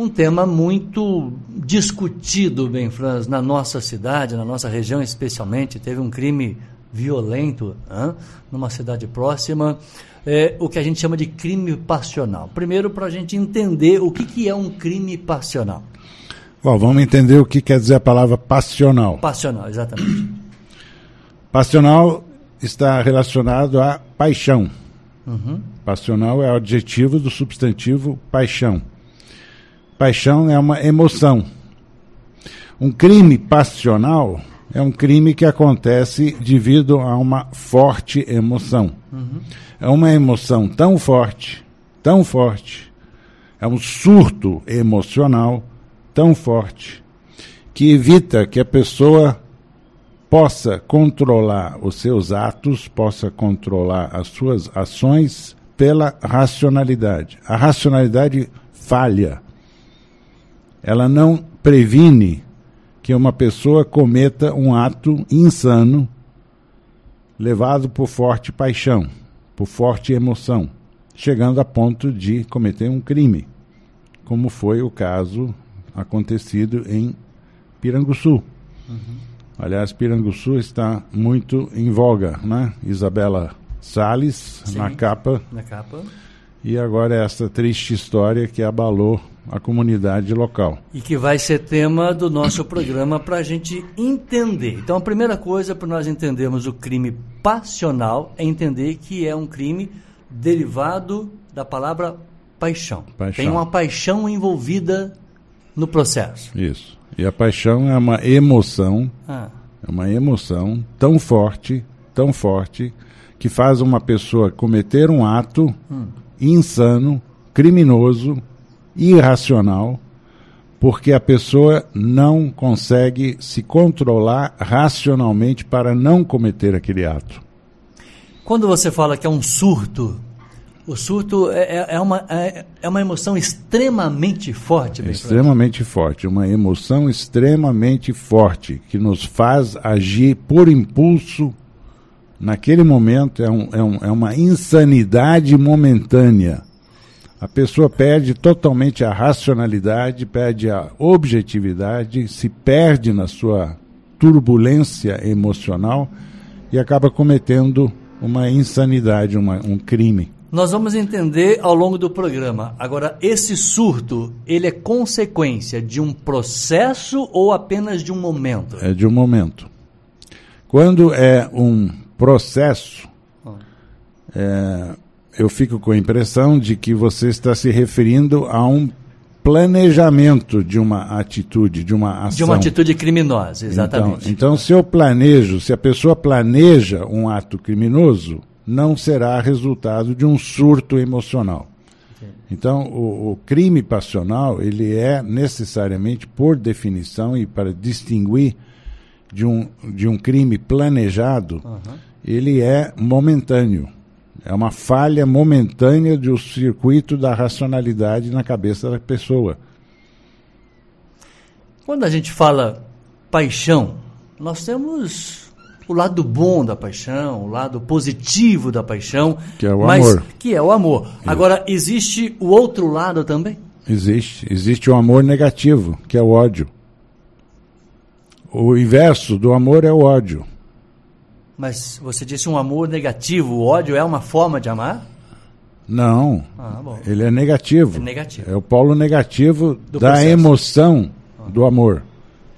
um tema muito discutido, bem, Franz, na nossa cidade, na nossa região especialmente. Teve um crime violento hein, numa cidade próxima, é, o que a gente chama de crime passional. Primeiro, para a gente entender o que, que é um crime passional. Bom, vamos entender o que quer dizer a palavra passional. Passional, exatamente. Passional está relacionado a paixão. Uhum. Passional é o adjetivo do substantivo paixão. Paixão é uma emoção. Um crime passional é um crime que acontece devido a uma forte emoção. Uhum. É uma emoção tão forte, tão forte, é um surto emocional tão forte, que evita que a pessoa possa controlar os seus atos, possa controlar as suas ações pela racionalidade. A racionalidade falha. Ela não previne que uma pessoa cometa um ato insano levado por forte paixão, por forte emoção, chegando a ponto de cometer um crime, como foi o caso acontecido em Piranguçu. Uhum. Aliás, Piranguçu está muito em voga, né? Isabela Salles Sim, na capa. Na capa. E agora essa triste história que abalou a comunidade local. E que vai ser tema do nosso programa para a gente entender. Então, a primeira coisa para nós entendermos o crime passional é entender que é um crime derivado da palavra paixão. paixão. Tem uma paixão envolvida no processo. Isso. E a paixão é uma emoção, ah. é uma emoção tão forte, tão forte, que faz uma pessoa cometer um ato hum. Insano, criminoso, irracional, porque a pessoa não consegue se controlar racionalmente para não cometer aquele ato. Quando você fala que é um surto, o surto é, é, é uma, é, é, uma emoção extremamente forte. Extremamente forte, uma emoção extremamente forte que nos faz agir por impulso. Naquele momento é, um, é, um, é uma insanidade momentânea. A pessoa perde totalmente a racionalidade, perde a objetividade, se perde na sua turbulência emocional e acaba cometendo uma insanidade, uma, um crime. Nós vamos entender ao longo do programa. Agora, esse surto, ele é consequência de um processo ou apenas de um momento? É de um momento. Quando é um processo, é, eu fico com a impressão de que você está se referindo a um planejamento de uma atitude, de uma ação. De uma atitude criminosa, exatamente. Então, então, se eu planejo, se a pessoa planeja um ato criminoso, não será resultado de um surto emocional. Então, o, o, crime passional, ele é necessariamente, por definição e para distinguir de um, de um crime planejado, uhum. Ele é momentâneo. É uma falha momentânea do circuito da racionalidade na cabeça da pessoa. Quando a gente fala paixão, nós temos o lado bom da paixão, o lado positivo da paixão, que é o mas, amor. Que é o amor. Agora, existe o outro lado também? Existe. Existe o amor negativo, que é o ódio. O inverso do amor é o ódio. Mas você disse um amor negativo, o ódio é uma forma de amar? Não. Ah, ele é negativo. É negativo. É o polo negativo do da processo. emoção ah. do amor.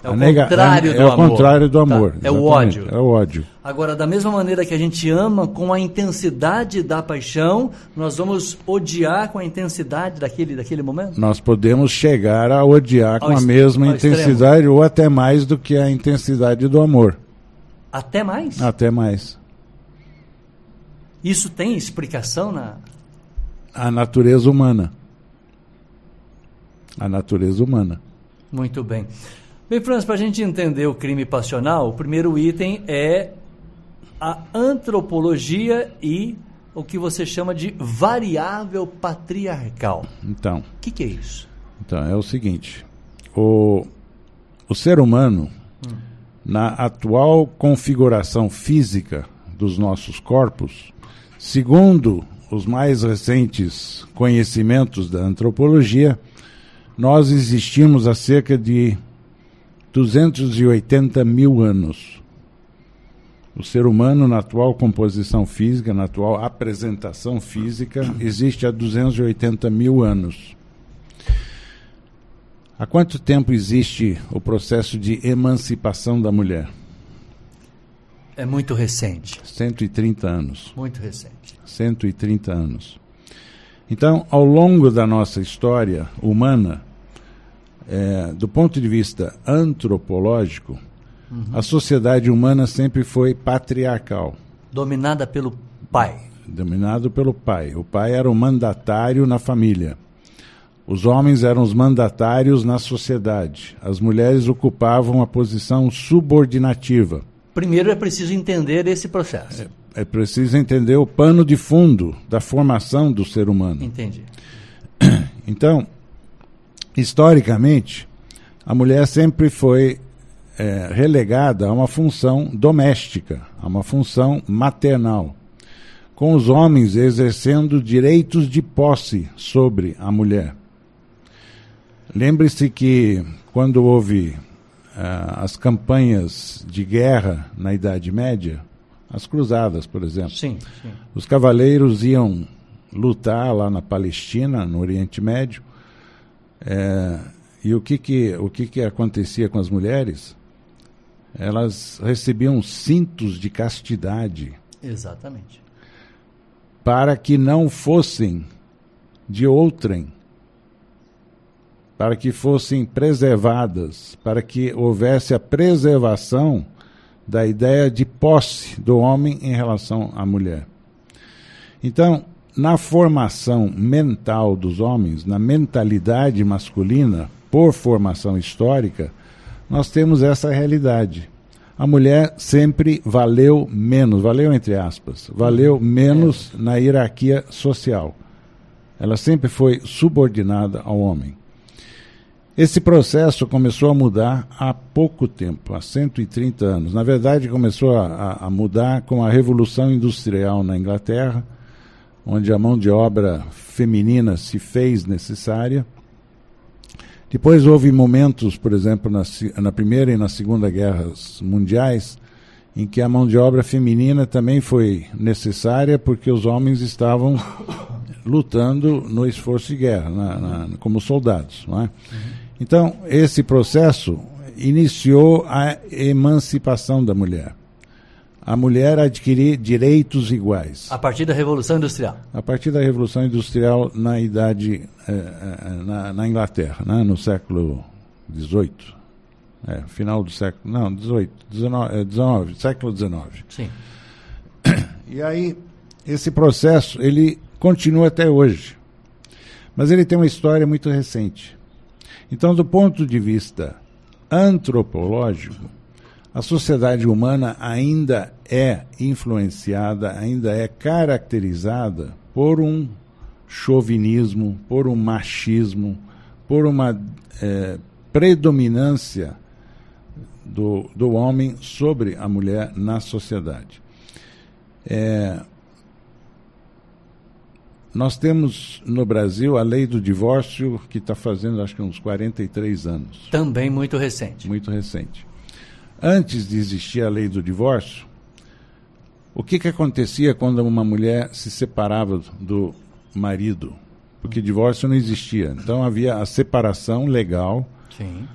É o nega, contrário é, do é amor. É o contrário do amor. Tá. É o ódio. É o ódio. Agora, da mesma maneira que a gente ama com a intensidade da paixão, nós vamos odiar com a intensidade daquele, daquele momento? Nós podemos chegar a odiar ao com a mesma intensidade extremo. ou até mais do que a intensidade do amor. Até mais? Até mais. Isso tem explicação na. A natureza humana. A natureza humana. Muito bem. Bem, Franz, para a gente entender o crime passional, o primeiro item é a antropologia e o que você chama de variável patriarcal. Então. O que, que, é isso? Então, é o seguinte: o, o ser humano, hum. Na atual configuração física dos nossos corpos, segundo os mais recentes conhecimentos da antropologia, nós existimos há cerca de 280 mil anos. O ser humano, na atual composição física, na atual apresentação física, existe há 280 mil anos. Há quanto tempo existe o processo de emancipação da mulher? É muito recente. 130 anos. Muito recente. 130 anos. Então, ao longo da nossa história humana, é, do ponto de vista antropológico, uhum. a sociedade humana sempre foi patriarcal. Dominada pelo pai. Dominado pelo pai. O pai era o mandatário na família. Os homens eram os mandatários na sociedade. As mulheres ocupavam a posição subordinativa. Primeiro é preciso entender esse processo. É, é preciso entender o pano de fundo da formação do ser humano. Entendi. Então, historicamente, a mulher sempre foi é, relegada a uma função doméstica, a uma função maternal, com os homens exercendo direitos de posse sobre a mulher. Lembre-se que quando houve uh, as campanhas de guerra na Idade Média, as cruzadas, por exemplo, sim, sim. os cavaleiros iam lutar lá na Palestina, no Oriente Médio, é, e o que que, o que que acontecia com as mulheres? Elas recebiam cintos de castidade. Exatamente. Para que não fossem de outrem para que fossem preservadas, para que houvesse a preservação da ideia de posse do homem em relação à mulher. Então, na formação mental dos homens, na mentalidade masculina, por formação histórica, nós temos essa realidade. A mulher sempre valeu menos, valeu entre aspas, valeu menos é. na hierarquia social. Ela sempre foi subordinada ao homem. Esse processo começou a mudar há pouco tempo, há 130 anos. Na verdade, começou a, a, mudar com a Revolução Industrial na Inglaterra, onde a mão de obra feminina se fez necessária. Depois houve momentos, por exemplo, na, na Primeira e na Segunda Guerras Mundiais, em que a mão de obra feminina também foi necessária porque os homens estavam lutando no esforço de guerra, na, na, como soldados. Não é? Uhum. Então, esse processo iniciou a emancipação da mulher. A mulher adquirir direitos iguais. A partir da Revolução Industrial. A partir da Revolução Industrial na idade eh, eh, na, na, Inglaterra, né, no século XVIII. É, final do século. Não, XVIII, XIX, século XIX. Sim. E aí, esse processo, ele continua até hoje. Mas ele tem uma história muito recente. Então, do ponto de vista antropológico, a sociedade humana ainda é influenciada, ainda é caracterizada por um chauvinismo, por um machismo, por uma é, predominância do, do homem sobre a mulher na sociedade. É, nós temos no Brasil a lei do divórcio que está fazendo acho que uns 43 anos. Também muito recente. Muito recente. Antes de existir a lei do divórcio, o que, que acontecia quando uma mulher se separava do marido? Porque divórcio não existia. Então havia a separação legal. Sim.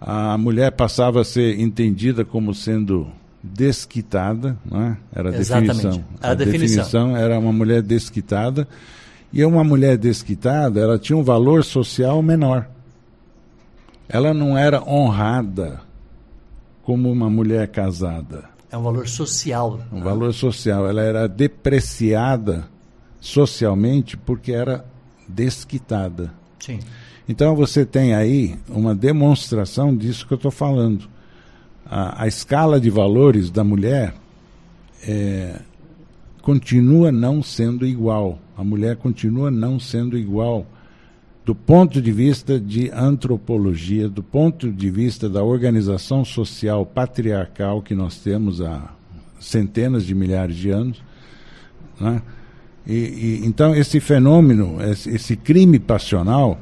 A mulher passava a ser entendida como sendo desquitada, não é? Era a Exatamente. definição. A, a definição. definição era uma mulher desquitada e uma mulher desquitada, ela tinha um valor social menor. Ela não era honrada como uma mulher casada. É um valor social. Um né? valor social. Ela era depreciada socialmente porque era desquitada. Sim. Então você tem aí uma demonstração disso que eu estou falando. A, a, escala de valores da mulher é, continua não sendo igual. A mulher continua não sendo igual do ponto de vista de antropologia, do ponto de vista da organização social patriarcal que nós temos há centenas de milhares de anos. Né? E, e, então, esse fenômeno, esse, esse crime passional,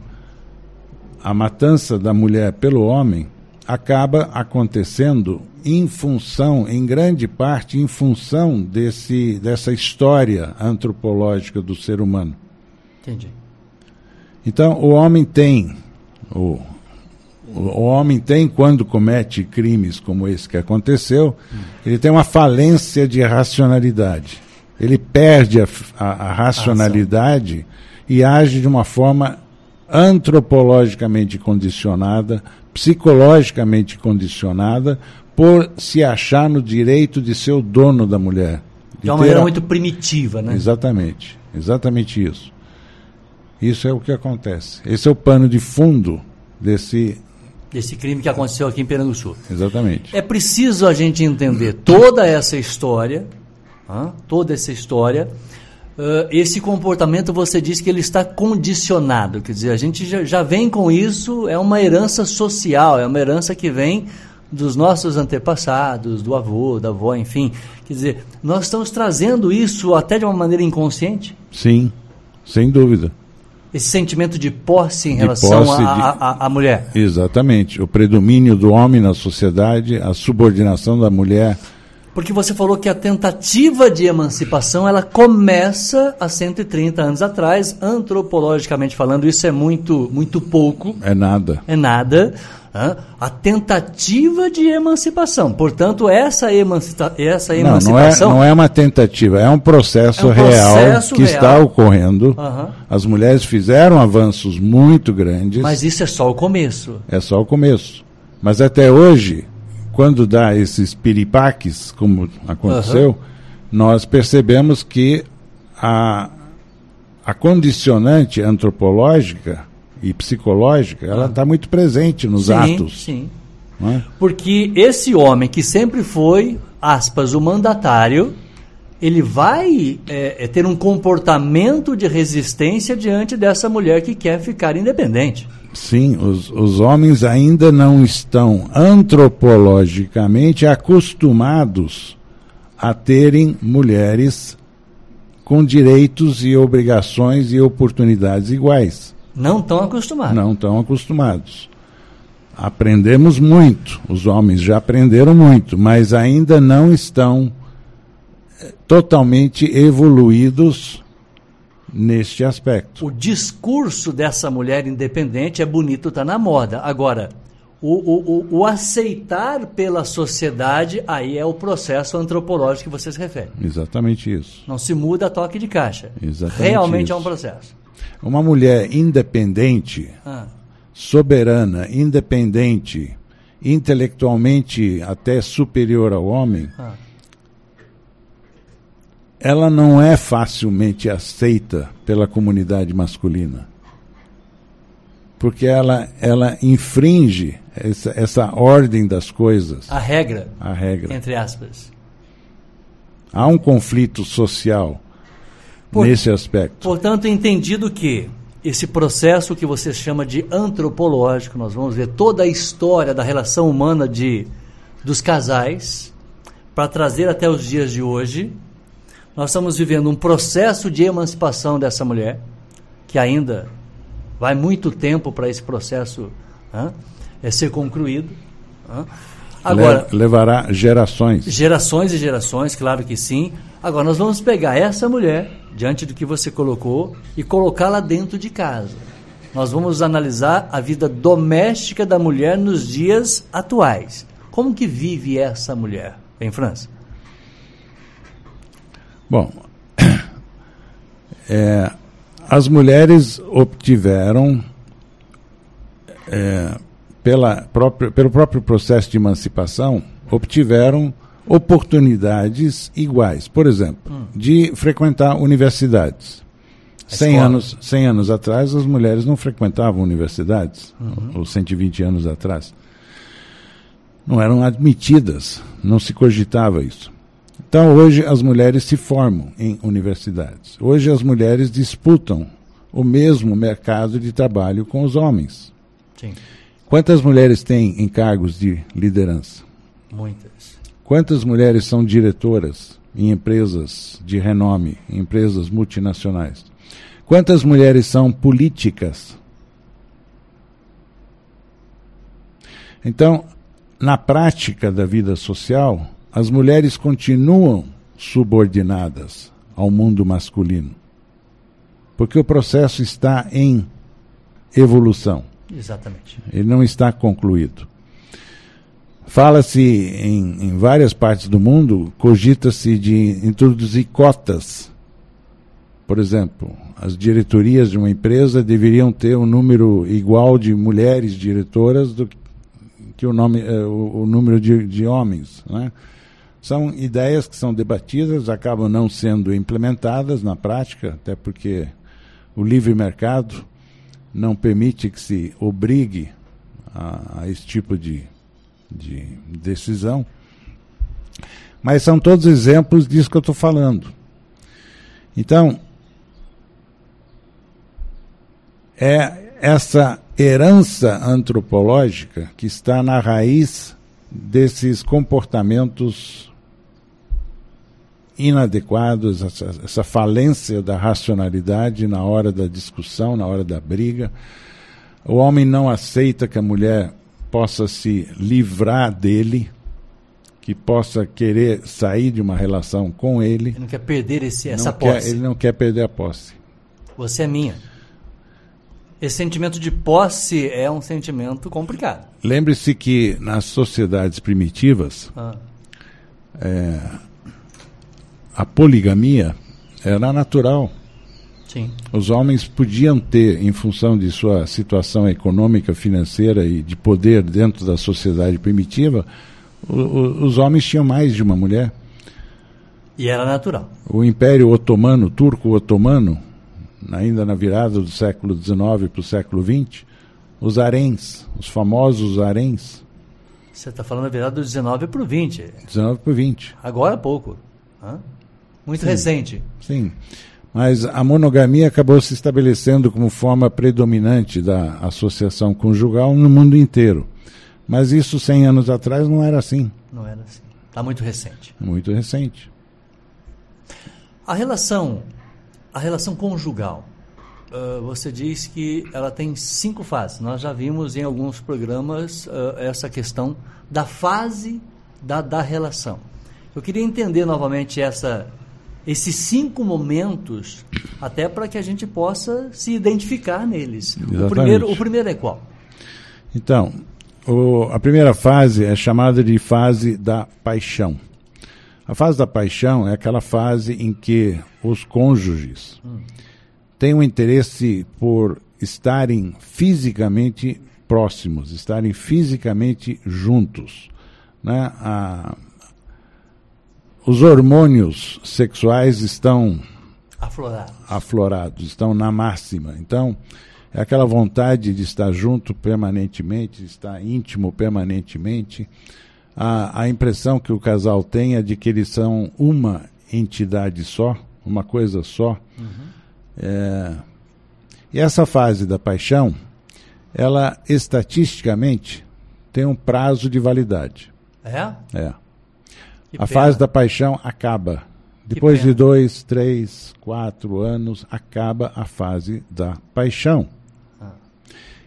a matança da mulher pelo homem acaba acontecendo em função, em grande parte, em função desse, dessa história antropológica do ser humano. Entendi. Então, o homem tem, o, o homem tem, quando comete crimes como esse que aconteceu, hum. ele tem uma falência de racionalidade. Ele perde a, a, a racionalidade e age de uma forma antropologicamente condicionada, psicologicamente condicionada, por se achar no direito de ser o dono da mulher. De, de uma maneira a... muito primitiva, né? Exatamente, exatamente isso. Isso é o que acontece. Esse é o pano de fundo desse desse crime que aconteceu aqui em Pernambuco Sul. Exatamente. É preciso a gente entender toda essa história, toda essa história. Uh, esse comportamento você diz que ele está condicionado, quer dizer, a gente já, já vem com isso, é uma herança social, é uma herança que vem dos nossos antepassados, do avô, da avó, enfim. Quer dizer, nós estamos trazendo isso até de uma maneira inconsciente? Sim, sem dúvida. Esse sentimento de posse em de relação à mulher. Exatamente. O predomínio do homem na sociedade, a subordinação da mulher. Porque você falou que a tentativa de emancipação ela começa há 130 anos atrás, antropologicamente falando, isso é muito, muito pouco. É nada. É nada a tentativa de emancipação. Portanto, essa, emancipa essa emancipação. Não, é, não é uma tentativa, é um processo, é um real processo que real. está ocorrendo. Uhum. As mulheres fizeram avanços muito grandes. Mas isso é só o começo. É só o começo. Mas até hoje, quando dá esses piripaques, como aconteceu, uhum. nós percebemos que a, a condicionante antropológica e psicológica, ela está ah. muito presente nos sim, atos. Sim. É? Porque esse homem que sempre foi, aspas, o mandatário, ele vai é, é, ter um comportamento de resistência diante dessa mulher que quer ficar independente. Sim, os, os homens ainda não estão antropologicamente acostumados a terem mulheres com direitos e obrigações e oportunidades iguais. Não estão acostumados. Não estão acostumados. Aprendemos muito, os homens já aprenderam muito, mas ainda não estão totalmente evoluídos neste aspecto. O discurso dessa mulher independente é bonito, está na moda. Agora, o, o, o, o, aceitar pela sociedade, aí é o processo antropológico que você se refere. Exatamente isso. Não se muda a toque de caixa. Exatamente Realmente isso. é um processo. Uma mulher independente, ah. soberana, independente, intelectualmente até superior ao homem, ah. Ela não é facilmente aceita pela comunidade masculina. Porque ela, ela infringe essa, essa ordem das coisas. A regra. A regra. Entre aspas. Há um conflito social por, nesse aspecto. Portanto, entendido que esse processo que você chama de antropológico, nós vamos ver toda a história da relação humana de, dos casais, para trazer até os dias de hoje. Nós estamos vivendo um processo de emancipação dessa mulher, que ainda vai muito tempo para esse processo é ser concluído. Agora, levará gerações. Gerações e gerações, claro que sim. Agora, nós vamos pegar essa mulher, diante do que você colocou, e colocá-la dentro de casa. Nós vamos analisar a vida doméstica da mulher nos dias atuais. Como que vive essa mulher em França? Bom, é, as mulheres obtiveram é, pela própria, pelo próprio processo de emancipação, obtiveram oportunidades iguais. Por exemplo, hum. de frequentar universidades. 100 anos, 100 anos atrás, as mulheres não frequentavam universidades, uhum. ou 120 anos atrás. Não eram admitidas, não se cogitava isso. Então, hoje, as mulheres se formam em universidades. Hoje, as mulheres disputam o mesmo mercado de trabalho com os homens. Sim. Quantas mulheres têm encargos de liderança? Muitas. Quantas mulheres são diretoras em empresas de renome, em empresas multinacionais? Quantas mulheres são políticas? Então, na prática da vida social, as mulheres continuam subordinadas ao mundo masculino. Porque o processo está em evolução. Exatamente. Ele não está concluído. Fala-se em, em, várias partes do mundo, cogita-se de introduzir cotas. Por exemplo, as diretorias de uma empresa deveriam ter um número igual de mulheres diretoras do que o, nome, eh, o, o número de, de homens. Né? São ideias que são debatidas, acabam não sendo implementadas na prática, até porque o livre mercado não permite que se obrigue a, a esse tipo de de decisão. Mas são todos exemplos disso que eu estou falando. Então, é essa herança antropológica que está na raiz desses comportamentos inadequados, essa, essa, falência da racionalidade na hora da discussão, na hora da briga. O homem não aceita que a mulher possa se livrar dele, que possa querer sair de uma relação com ele. Ele não quer perder esse, essa quer, posse. ele não quer perder a posse. Você é minha. Esse sentimento de posse é um sentimento complicado. Lembre-se que nas sociedades primitivas, ah. é, a poligamia era natural. Sim. Os homens podiam ter, em função de sua situação econômica, financeira e de poder dentro da sociedade primitiva, o, o, os homens tinham mais de uma mulher. E era natural. O Império Otomano, Turco-Otomano, ainda na virada do século XIX para o século XX, os haréns, os famosos haréns. Você está falando da virada do 19 para o 20. 19 para o 20. Agora há pouco. Hã? Muito Sim. recente. Sim. Mas a monogamia acabou se estabelecendo como forma predominante da associação conjugal no mundo inteiro. Mas isso 100 anos atrás não era assim. Não era assim. Está muito recente. Muito recente. A relação, a relação conjugal, uh, você diz que ela tem cinco fases. Nós já vimos em alguns programas uh, essa questão da fase da, da relação. Eu queria entender novamente essa esses cinco momentos, até para que a gente possa se identificar neles. O primeiro, o primeiro é qual? Então, o, a primeira fase é chamada de fase da paixão. A fase da paixão é aquela fase em que os cônjuges hum. têm um interesse por estarem fisicamente próximos, estarem fisicamente juntos. Né? A, os hormônios sexuais estão aflorados. aflorados, estão na máxima. Então, é aquela vontade de estar junto permanentemente, de estar íntimo permanentemente. A, a impressão que o casal tem é de que eles são uma entidade só, uma coisa só. Uhum. É, e essa fase da paixão, ela estatisticamente tem um prazo de validade. É? É a fase da paixão acaba. Depois de dois, três, quatro anos, acaba a fase da paixão. Ah.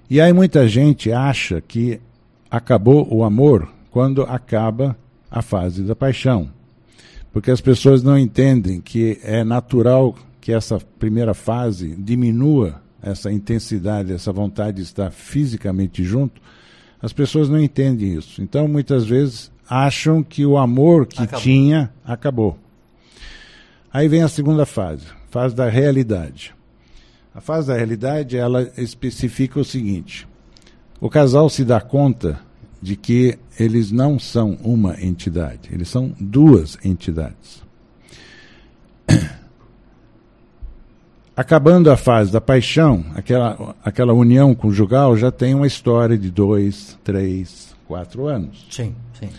E aí muita gente acha que acabou o amor quando acaba a fase da paixão. Porque as pessoas não entendem que é natural que essa primeira fase diminua essa intensidade, essa vontade de estar fisicamente junto. As pessoas não entendem isso. Então, muitas vezes, acham que o amor que acabou. tinha acabou. Aí vem a segunda fase, fase da realidade. A fase da realidade, ela especifica o seguinte: o casal se dá conta de que eles não são uma entidade, eles são duas entidades. Acabando a fase da paixão, aquela, aquela união conjugal já tem uma história de dois, três, quatro anos. Sim, sim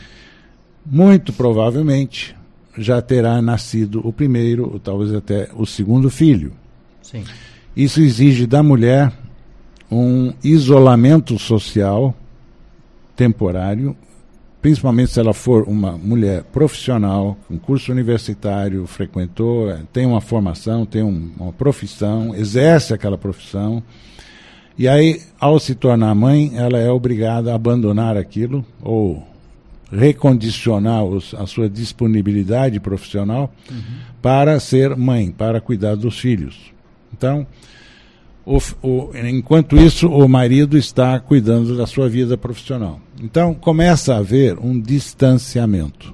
muito provavelmente já terá nascido o primeiro, ou talvez até o segundo filho. Sim. Isso exige da mulher um isolamento social temporário, principalmente se ela for uma mulher profissional, com curso universitário, frequentou, tem uma formação, tem um, uma profissão, exerce aquela profissão. E aí, ao se tornar mãe, ela é obrigada a abandonar aquilo ou recondicionar os, a sua disponibilidade profissional uhum. para ser mãe, para cuidar dos filhos. Então, o, o, enquanto isso, o marido está cuidando da sua vida profissional. Então, começa a haver um distanciamento.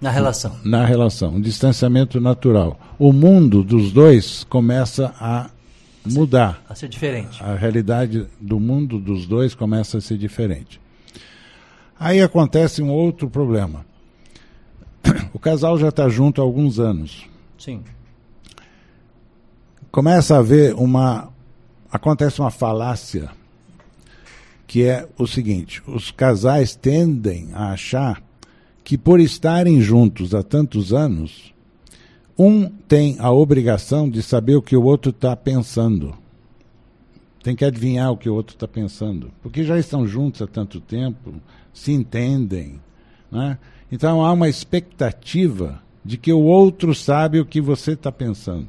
Na relação. Na relação, um distanciamento natural. O mundo dos dois começa a mudar. A ser diferente. A realidade do mundo dos dois começa a ser diferente. Aí acontece um outro problema. O casal já está junto há alguns anos. Sim. Começa a haver uma. Acontece uma falácia, que é o seguinte: os casais tendem a achar que, por estarem juntos há tantos anos, um tem a obrigação de saber o que o outro está pensando. Tem que adivinhar o que o outro está pensando. Porque já estão juntos há tanto tempo, se entendem. Né? Então há uma expectativa de que o outro sabe o que você está pensando.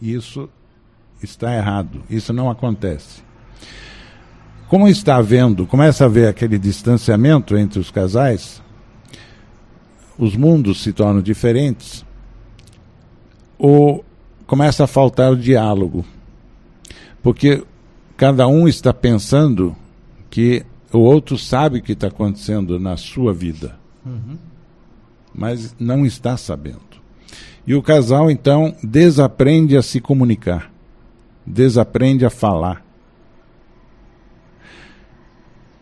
Isso está errado. Isso não acontece. Como está havendo, começa a haver aquele distanciamento entre os casais, os mundos se tornam diferentes ou começa a faltar o diálogo. Porque cada um está pensando que o outro sabe o que está acontecendo na sua vida, uhum. mas não está sabendo. E o casal, então, desaprende a se comunicar, desaprende a falar.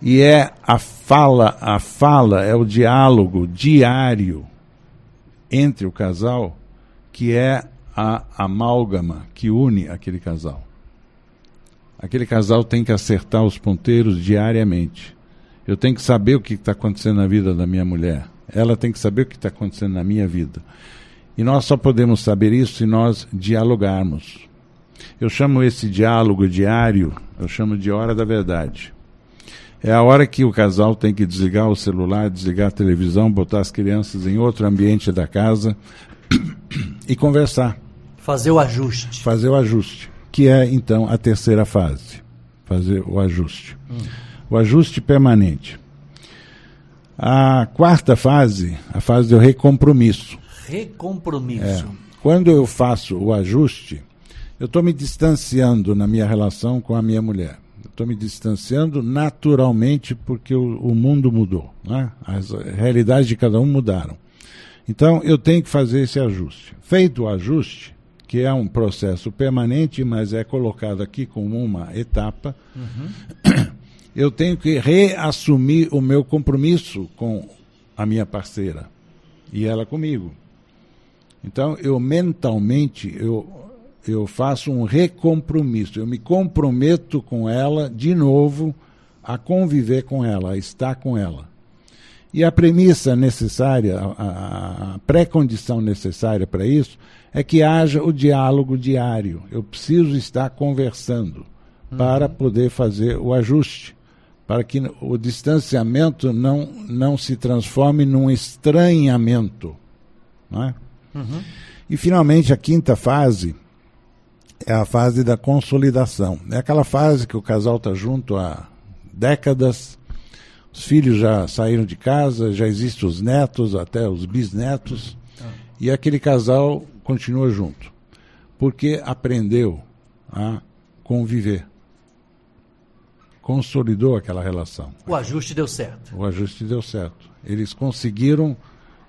E é a fala, a fala é o diálogo diário entre o casal que é a amálgama que une aquele casal. Aquele casal tem que acertar os ponteiros diariamente. Eu tenho que saber o que está acontecendo na vida da minha mulher. Ela tem que saber o que está acontecendo na minha vida. E nós só podemos saber isso se nós dialogarmos. Eu chamo esse diálogo diário, eu chamo de hora da verdade. É a hora que o casal tem que desligar o celular, desligar a televisão, botar as crianças em outro ambiente da casa e conversar. Fazer o ajuste. Fazer o ajuste, que é então a terceira fase. Fazer o ajuste. Hum. O ajuste permanente. A quarta fase, a fase do recompromisso. Recompromisso. É. Quando eu faço o ajuste, eu estou me distanciando na minha relação com a minha mulher. Estou me distanciando naturalmente porque o, o mundo mudou. Né? As realidades de cada um mudaram. Então, eu tenho que fazer esse ajuste. Feito o ajuste, que é um processo permanente, mas é colocado aqui como uma etapa, uhum. eu tenho que reassumir o meu compromisso com a minha parceira e ela comigo. Então, eu mentalmente, eu, eu faço um recompromisso, eu me comprometo com ela de novo a conviver com ela, a estar com ela. E a premissa necessária, a, a pré-condição necessária para isso, é que haja o diálogo diário. Eu preciso estar conversando uhum. para poder fazer o ajuste, para que o distanciamento não, não se transforme num estranhamento. É? Uhum. E, finalmente, a quinta fase é a fase da consolidação. É aquela fase que o casal está junto há décadas os filhos já saíram de casa, já existem os netos, até os bisnetos, e aquele casal continua junto, porque aprendeu a conviver. Consolidou aquela relação. O ajuste deu certo. O ajuste deu certo. Eles conseguiram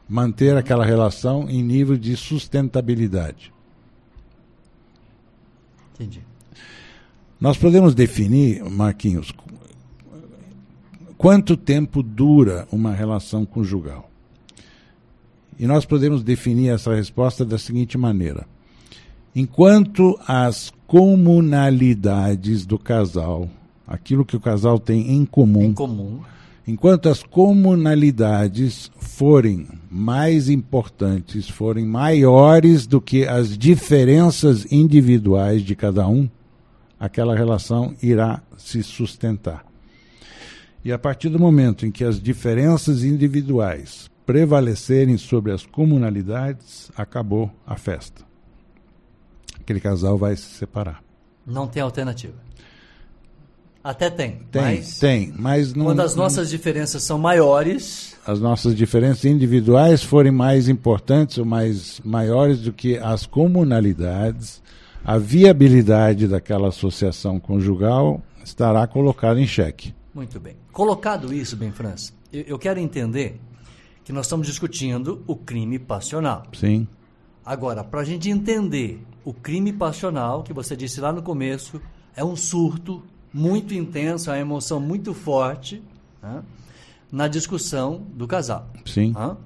manter aquela relação em nível de sustentabilidade. Entendi. Nós podemos definir, Marquinhos, Quanto tempo dura uma relação conjugal? E nós podemos definir essa resposta da seguinte maneira: enquanto as comunalidades do casal, aquilo que o casal tem em comum, em comum. enquanto as comunalidades forem mais importantes, forem maiores do que as diferenças individuais de cada um, aquela relação irá se sustentar. E a partir do momento em que as diferenças individuais prevalecerem sobre as comunalidades, acabou a festa. Aquele casal vai se separar. Não tem alternativa. Até tem. Tem, mas tem, mas não. Quando as nossas diferenças são maiores. As nossas diferenças individuais forem mais importantes ou mais maiores do que as comunalidades, a viabilidade daquela associação conjugal estará colocada em xeque. Muito bem. Colocado isso, bem, França, eu, eu quero entender que nós estamos discutindo o crime passional. Sim. Agora, para a gente entender o crime passional, que você disse lá no começo, é um surto muito intenso, é uma emoção muito forte né, na discussão do casal. Sim. Né?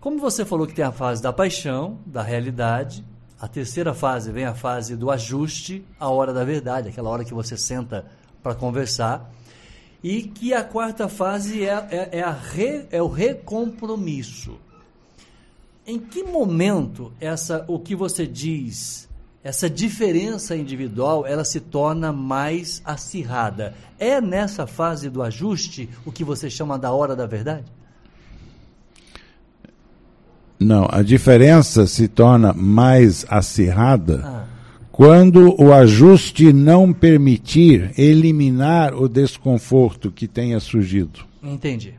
Como você falou que tem a fase da paixão, da realidade, a terceira fase vem a fase do ajuste, a hora da verdade, aquela hora que você senta para conversar, e que a quarta fase é, é, é, re, é o recompromisso. Em que momento essa o que você diz essa diferença individual ela se torna mais acirrada. É nessa fase do ajuste o que você chama da hora da verdade? Não, a diferença se torna mais acirrada ah. Quando o ajuste não permitir eliminar o desconforto que tenha surgido. Entendi.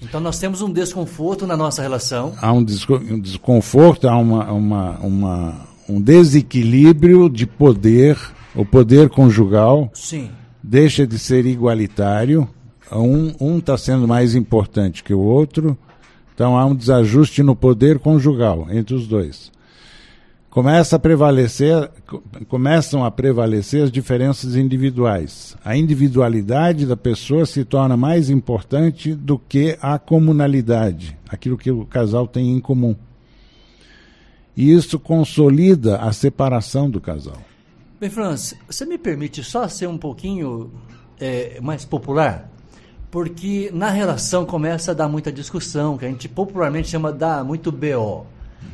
Então nós temos um desconforto na nossa relação. Há um, desconforto, há uma, uma, uma um desequilíbrio de poder, o poder conjugal Sim. deixa de ser igualitário, um está sendo mais importante que o outro, então há um desajuste no poder conjugal entre os dois. Começa a prevalecer, começam a prevalecer as diferenças individuais. A individualidade da pessoa se torna mais importante do que a comunalidade, aquilo que o casal tem em comum. E isso consolida a separação do casal. Bem, Franz, você me permite só ser um pouquinho é, mais popular? Porque na relação começa a dar muita discussão, que a gente popularmente chama de dar muito BO.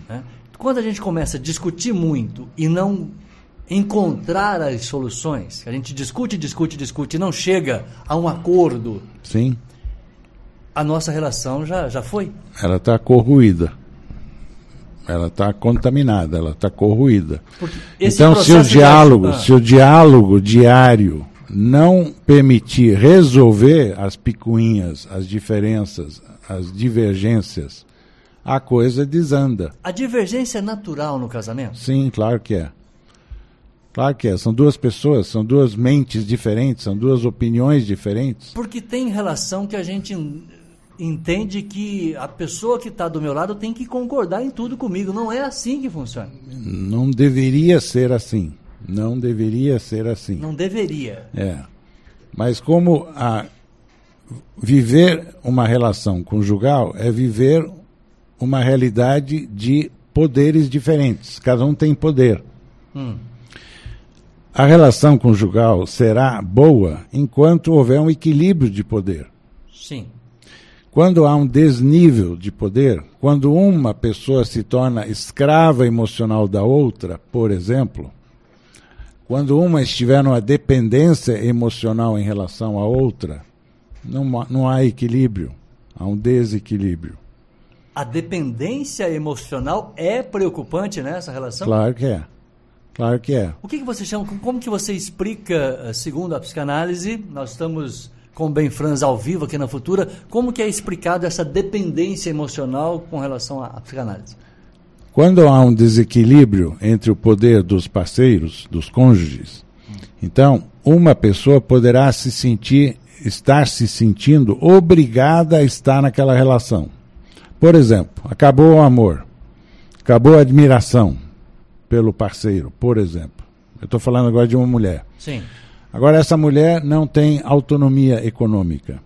Né? Quando a gente começa a discutir muito e não encontrar as soluções, a gente discute, discute, discute e não chega a um acordo. Sim. A nossa relação já, já foi. Ela está corruída. Ela está contaminada, ela está corroída. Então, se o diálogo, ah. se o diálogo diário não permitir resolver as picuinhas, as diferenças, as divergências, a coisa desanda. A divergência é natural no casamento? Sim, claro que é. Claro que é. São duas pessoas, são duas mentes diferentes, são duas opiniões diferentes. Porque tem relação que a gente entende que a pessoa que está do meu lado tem que concordar em tudo comigo. Não é assim que funciona. Não deveria ser assim. Não deveria ser assim. Não deveria. É. Mas como a viver uma relação conjugal é viver uma realidade de poderes diferentes. Cada um tem poder. Hum. A relação conjugal será boa enquanto houver um equilíbrio de poder. Sim. Quando há um desnível de poder, quando uma pessoa se torna escrava emocional da outra, por exemplo, quando uma estiver numa dependência emocional em relação à outra, não, não há equilíbrio, há um desequilíbrio. A dependência emocional é preocupante nessa relação? Claro que é. Claro que é. O que, que você chama, como que você explica, eh, segundo a psicanálise, nós estamos com o Ben Franz ao vivo aqui na Futura, como que é explicado essa dependência emocional com relação à psicanálise? Quando há um desequilíbrio entre o poder dos parceiros, dos cônjuges, então uma pessoa poderá se sentir, estar se sentindo obrigada a estar naquela relação. Por exemplo, acabou o amor, acabou a admiração pelo parceiro, por exemplo. Eu estou falando agora de uma mulher. Sim. Agora, essa mulher não tem autonomia econômica.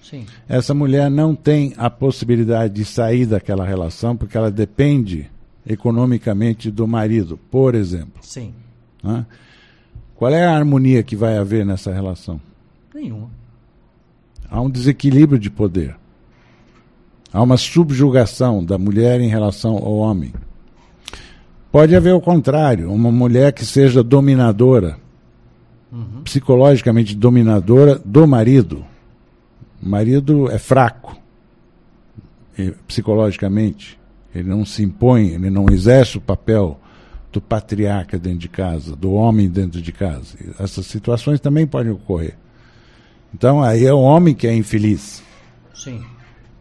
Sim. Essa mulher não tem a possibilidade de sair daquela relação porque ela depende economicamente do marido, por exemplo. Sim. Né? Qual é a harmonia que vai haver nessa relação? Nenhuma. Há um desequilíbrio de poder. Há uma subjugação da mulher em relação ao homem. Pode haver o contrário, uma mulher que seja dominadora uhum. psicologicamente dominadora do marido. O marido é fraco psicologicamente, ele não se impõe, ele não exerce o papel do patriarca dentro de casa, do homem dentro de casa. Essas situações também podem ocorrer. Então aí é o homem que é infeliz. Sim.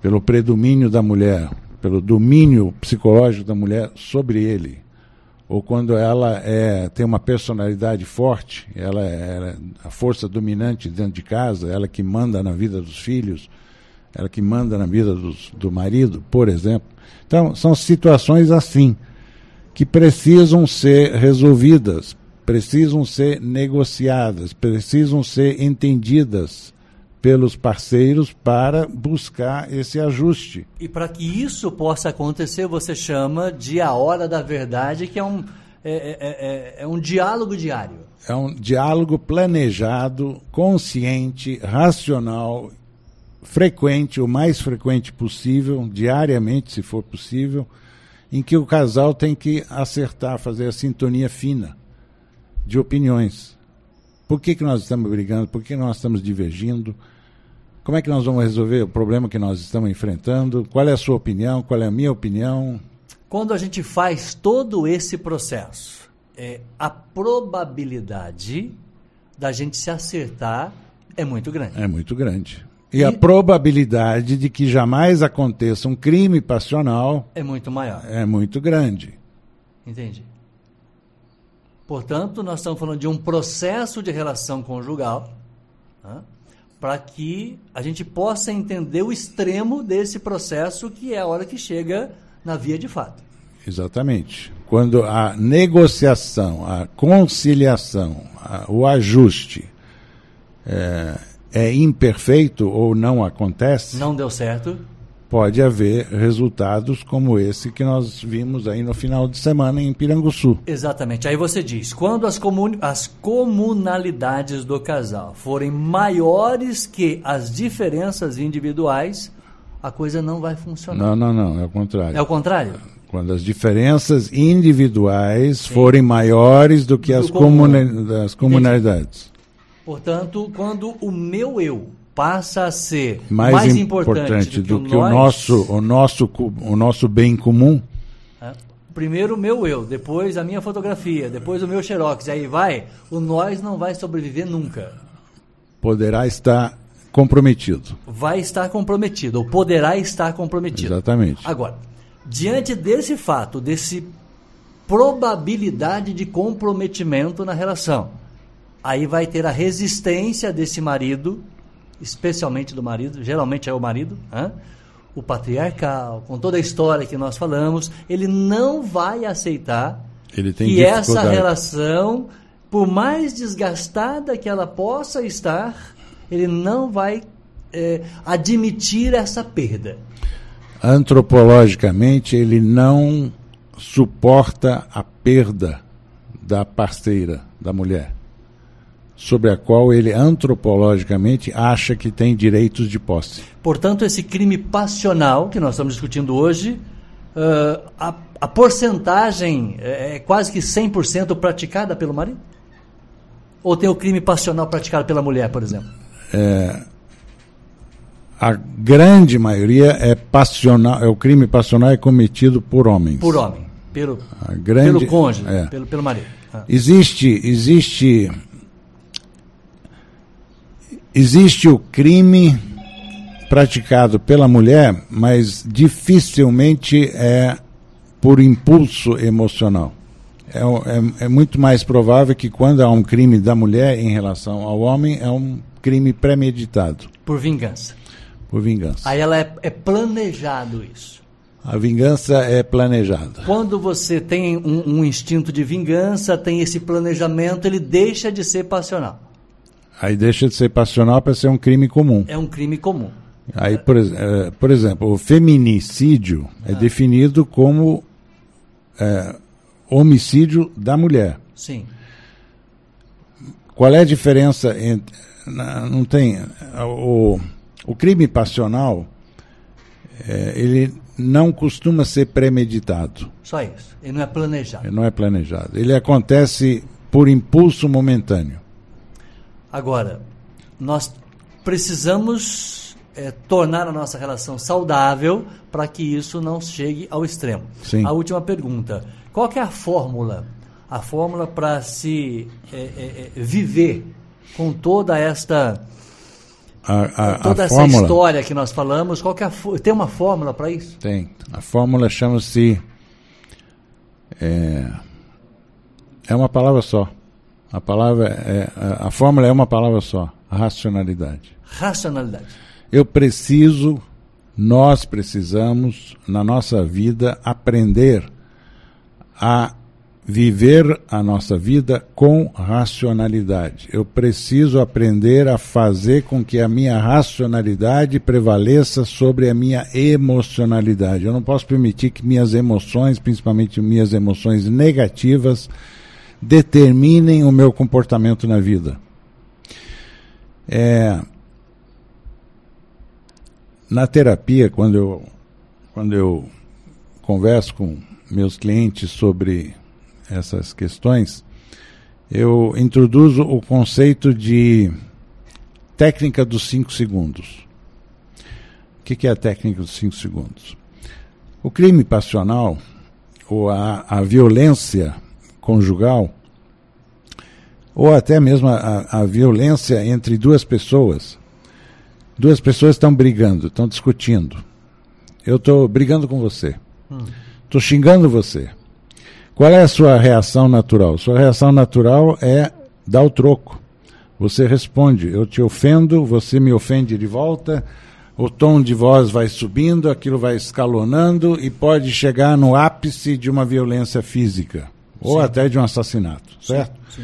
Pelo predomínio da mulher, pelo domínio psicológico da mulher sobre ele. Ou quando ela é, tem uma personalidade forte, ela é, ela é a força dominante dentro de casa, ela que manda na vida dos filhos, ela que manda na vida dos, do marido, por exemplo. Então, são situações assim que precisam ser resolvidas, precisam ser negociadas, precisam ser entendidas pelos parceiros para buscar esse ajuste. E para que isso possa acontecer, você chama de a hora da verdade, que é um, é, é, é, é um diálogo diário. É um diálogo planejado, consciente, racional, frequente, o mais frequente possível, diariamente, se for possível em que o casal tem que acertar, fazer a sintonia fina de opiniões. Por que, que nós estamos brigando? Por que nós estamos divergindo? Como é que nós vamos resolver o problema que nós estamos enfrentando? Qual é a sua opinião? Qual é a minha opinião? Quando a gente faz todo esse processo, é, a probabilidade da gente se acertar é muito grande. É muito grande. E, e, a probabilidade de que jamais aconteça um crime passional é muito maior. É muito grande. Entendi. Portanto, nós estamos falando de um processo de relação conjugal né, para que a gente possa entender o extremo desse processo, que é a hora que chega na via de fato. Exatamente. Quando a negociação, a conciliação, a, o ajuste é, é imperfeito ou não acontece, não deu certo, pode haver resultados como esse que nós vimos aí no final de semana em Piranguçu. Exatamente. Aí você diz, quando as, comun as comunalidades do casal forem maiores que as diferenças individuais, a coisa não vai funcionar. Não, não, não, é o contrário. É o contrário? Quando as diferenças individuais Sim. forem maiores do que do as, comuna as comunalidades. Portanto, quando o meu eu passa a ser mais, mais importante, importante, do, que, do que, o, nosso, o, nosso, o nosso bem comum. É, primeiro o meu eu, depois a minha fotografia, depois o meu xerox, aí vai, o nós não vai sobreviver nunca. Poderá estar comprometido. Vai estar comprometido, ou poderá estar comprometido. Exatamente. Agora, diante desse fato, desse probabilidade de comprometimento na relação, aí vai ter a resistência desse marido, especialmente do marido, geralmente é o marido, hein? o patriarcal, com toda a história que nós falamos, ele não vai aceitar que essa relação, por mais desgastada que ela possa estar, ele não vai é, admitir essa perda. Antropologicamente, ele não suporta a perda da parceira, da mulher sobre a qual ele antropologicamente acha que tem direitos de posse. Portanto, esse crime passional que nós estamos discutindo hoje, uh, a, a porcentagem é, é quase que 100% praticada pelo marido? Ou tem o crime passional praticado pela mulher, por exemplo? É, a grande maioria é passional, é o crime passional é cometido por homens. Por homem, pelo, grande, pelo cônjuge, é. pelo, pelo marido. Ah. Existe, existe Existe o crime praticado pela mulher, mas dificilmente é por impulso emocional. É, é, é, muito mais provável que quando há um crime da mulher em relação ao homem, é um crime premeditado. Por vingança. Por vingança. Aí ela é, é planejado isso. A vingança é planejada. Quando você tem um, um instinto de vingança, tem esse planejamento, ele deixa de ser passional. Aí deixa de ser passional para ser um crime comum. É um crime comum. Aí, por, é, por exemplo, o feminicídio é ah. definido como é, homicídio da mulher. Sim. Qual é a diferença entre. Não tem. O, o crime passional, é, ele não costuma ser premeditado. Só isso. Ele não é planejado. Ele não é planejado. Ele acontece por impulso momentâneo. Agora, nós precisamos é, tornar a nossa relação saudável para que isso não chegue ao extremo. Sim. A última pergunta: qual é a fórmula a fórmula para se é, é, é, viver com toda esta a, a, toda a essa fórmula, história que nós falamos, qual que é a, tem uma fórmula para isso? Tem. A fórmula chama-se. É, é uma palavra só. A palavra é, a, a fórmula é uma palavra só. Racionalidade. Racionalidade. Eu preciso, nós precisamos, na nossa vida, aprender a viver a nossa vida com racionalidade. Eu preciso aprender a fazer com que a minha racionalidade prevaleça sobre a minha emocionalidade. Eu não posso permitir que minhas emoções, principalmente minhas emoções negativas, determinem o meu comportamento na vida. É, na terapia, quando eu, quando eu converso com meus clientes sobre essas questões, eu introduzo o conceito de técnica dos cinco segundos. O que, é a técnica dos cinco segundos? O crime passional, ou a, a violência conjugal, ou até mesmo a, a violência entre duas pessoas, duas pessoas estão brigando, estão discutindo. Eu estou brigando com você. Estou xingando você. Qual é a sua reação natural? Sua reação natural é dar o troco. Você responde, eu te ofendo, você me ofende de volta, o tom de voz vai subindo, aquilo vai escalonando e pode chegar no ápice de uma violência física ou Sim. até de um assassinato, certo? Sim.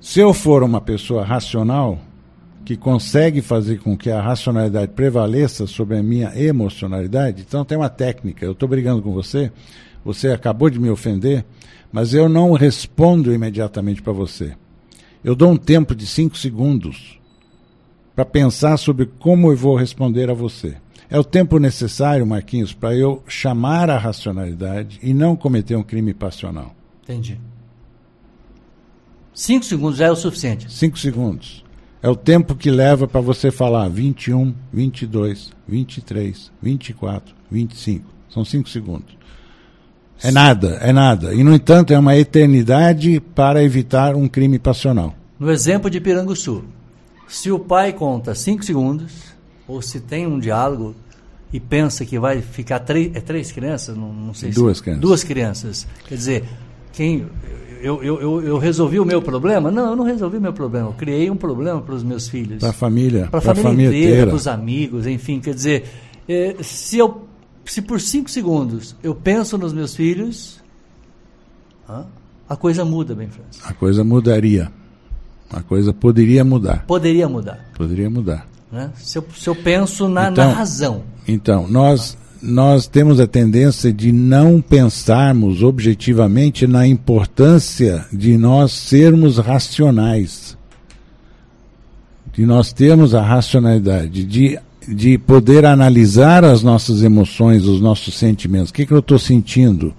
Se eu for uma pessoa racional, que consegue fazer com que a racionalidade prevaleça sobre a minha emocionalidade, então tem uma técnica. Eu estou brigando com você, você acabou de me ofender, mas eu não respondo imediatamente para você. Eu dou um tempo de cinco segundos para pensar sobre como eu vou responder a você. É o tempo necessário, Marquinhos, para eu chamar a racionalidade e não cometer um crime passional. Entendi. Cinco segundos já é o suficiente. Cinco segundos. É o tempo que leva para você falar 21, 22, 23, 24, 25. São cinco segundos. É nada, é nada. E, no entanto, é uma eternidade para evitar um crime passional. No exemplo de Piranguçu, se o pai conta cinco segundos, ou se tem um diálogo e pensa que vai ficar três, é três crianças, não, não sei Duas se crianças. duas crianças. Quer dizer, quem eu, eu, eu, eu resolvi o meu problema? Não, eu não resolvi o meu problema. Eu criei um problema para os meus filhos. Para a família, para a família, família inteira, para os amigos, enfim, quer dizer, eh, se eu se por cinco segundos eu penso nos meus filhos, a coisa muda, bem França. A coisa mudaria. A coisa poderia mudar. Poderia mudar. Poderia mudar. Né? Se, eu, se eu penso na, na Então- razão. Então, nós, nós temos a tendência de não pensarmos objetivamente na importância de nós sermos racionais. De nós termos a racionalidade, de, de poder analisar as nossas emoções, os nossos sentimentos. O que, que eu estou sentindo?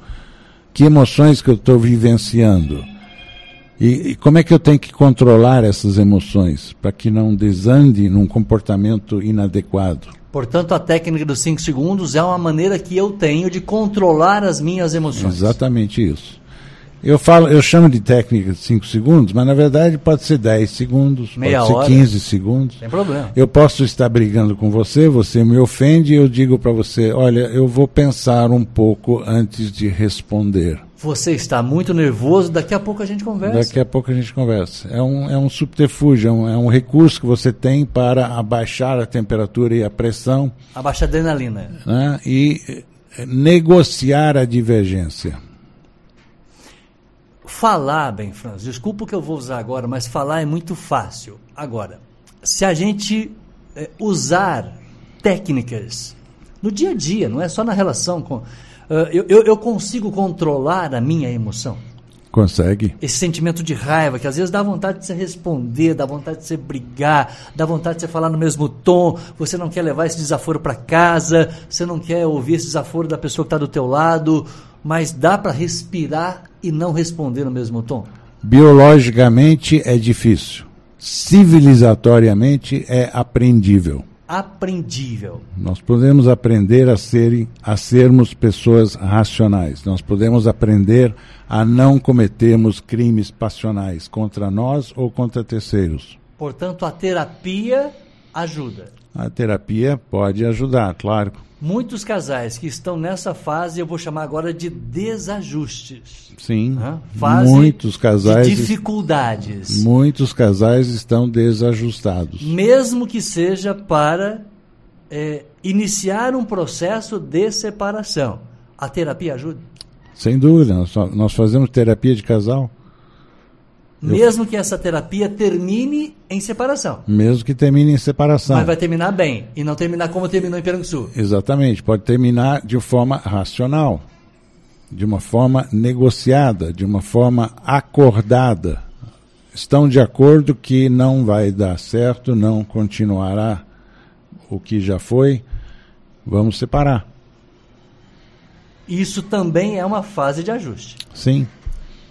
Que emoções que eu estou vivenciando? E, e como é que eu tenho que controlar essas emoções para que não desande num comportamento inadequado? Portanto, a técnica dos 5 segundos é uma maneira que eu tenho de controlar as minhas emoções. Exatamente isso. Eu falo, eu chamo de técnica de 5 segundos, mas na verdade pode ser 10 segundos, Meia pode ser hora. 15 segundos. Sem problema. Eu posso estar brigando com você, você me ofende e eu digo para você, olha, eu vou pensar um pouco antes de responder. Você está muito nervoso, daqui a pouco a gente conversa. Daqui a pouco a gente conversa. É um, é um subterfúgio, é um, é um recurso que você tem para abaixar a temperatura e a pressão Abaixa a adrenalina. né, e eh, negociar a divergência. Falar, bem, Franz, desculpa o que eu vou usar agora, mas falar é muito fácil. Agora, se a gente eh, usar técnicas no dia a dia, não é só na relação com. ah, eu, eu, eu consigo controlar a minha emoção. Consegue? Esse sentimento de raiva, que às vezes dá vontade de você responder, dá vontade de você brigar, dá vontade de você falar no mesmo tom, você não quer levar esse desaforo para casa, você não quer ouvir esse desaforo da pessoa que está do teu lado, mas dá para respirar e não responder no mesmo tom. Biologicamente é difícil. Civilizatoriamente é aprendível. aprendível. Nós podemos aprender a, serem, a sermos pessoas racionais. Nós podemos aprender a não cometermos crimes passionais contra nós ou contra terceiros. Portanto, a terapia ajuda. A terapia pode ajudar, claro. Muitos casais que estão nessa fase, eu vou chamar agora de desajustes. Sim. Fase muitos casais. De dificuldades. Muitos casais estão desajustados. Mesmo que seja para é, iniciar um processo de separação. A terapia ajuda? Sem dúvida. Nós, nós fazemos terapia de casal. Mesmo que essa terapia termine em separação. Mesmo que termine em separação. Mas vai terminar bem e não terminar como terminou em Peranguçu. Exatamente. Pode terminar de forma racional, de uma forma negociada, de uma forma acordada. Estão de acordo que não vai dar certo, não continuará o que já foi. Vamos separar. Isso também é uma fase de ajuste. Sim.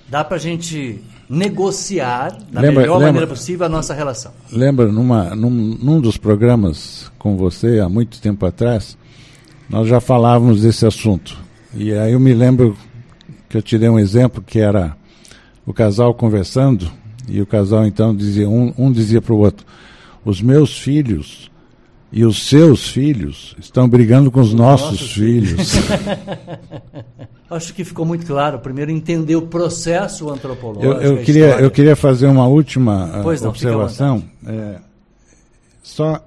Dá para a gente negociar da lembra, melhor lembra, maneira possível a nossa relação. Lembra, numa, num, num dos programas com você, há muito tempo atrás, nós já falávamos desse assunto. E aí eu me lembro que eu te dei um exemplo que era o casal conversando, e o casal então dizia, um, um dizia para o outro, os meus filhos e os seus filhos estão brigando com os, os nossos, nossos, filhos. Acho que ficou muito claro. Primeiro, entender o processo antropológico. Eu, eu queria, eu queria fazer uma última não, observação. É, só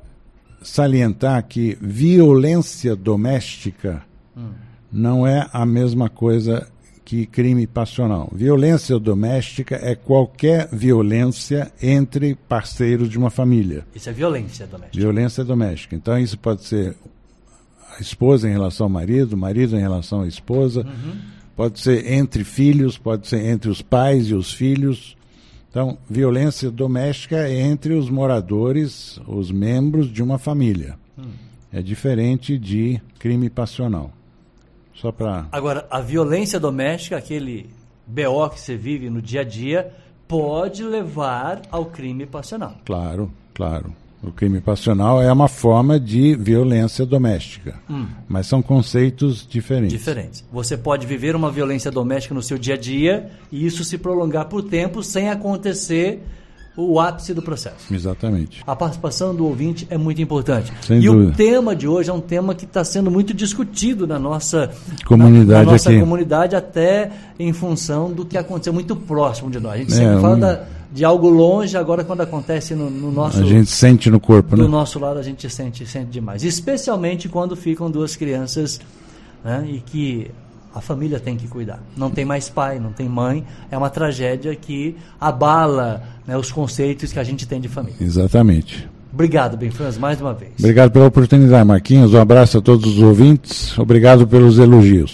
salientar que violência doméstica hum. não é a mesma coisa que crime passional. Violência doméstica é qualquer violência entre parceiros de uma família. Isso é violência doméstica. Violência doméstica. Então isso pode ser a esposa em relação ao marido, o marido em relação à esposa, uhum. pode ser entre filhos, pode ser entre os pais e os filhos. Então, violência doméstica é entre os moradores, os membros de uma família. Hum. É diferente de crime passional. Só para. Agora, a violência doméstica, aquele BO que você vive no dia a dia, pode levar ao crime passional. Claro, claro. O crime passional é uma forma de violência doméstica, hum. mas são conceitos diferentes. Diferentes. Você pode viver uma violência doméstica no seu dia a dia e isso se prolongar por tempo sem acontecer o ápice do processo. Exatamente. A participação do ouvinte é muito importante. Sem e dúvida. o tema de hoje é um tema que está sendo muito discutido na nossa comunidade, na, na nossa aqui. comunidade, até em função do que aconteceu muito próximo de nós. A gente é, sempre fala um... da, de algo longe, agora quando acontece no, no, nosso. A gente sente no corpo, do né? Do nosso lado a gente sente, sente demais. Especialmente quando ficam duas crianças né, e que a família tem que cuidar. Não tem mais pai, não tem mãe. É uma tragédia que abala né, os conceitos que a gente tem de família. Exatamente. Obrigado, Benfrans, mais uma vez. Obrigado pela oportunidade, Marquinhos. Um abraço a todos os ouvintes. Obrigado pelos elogios.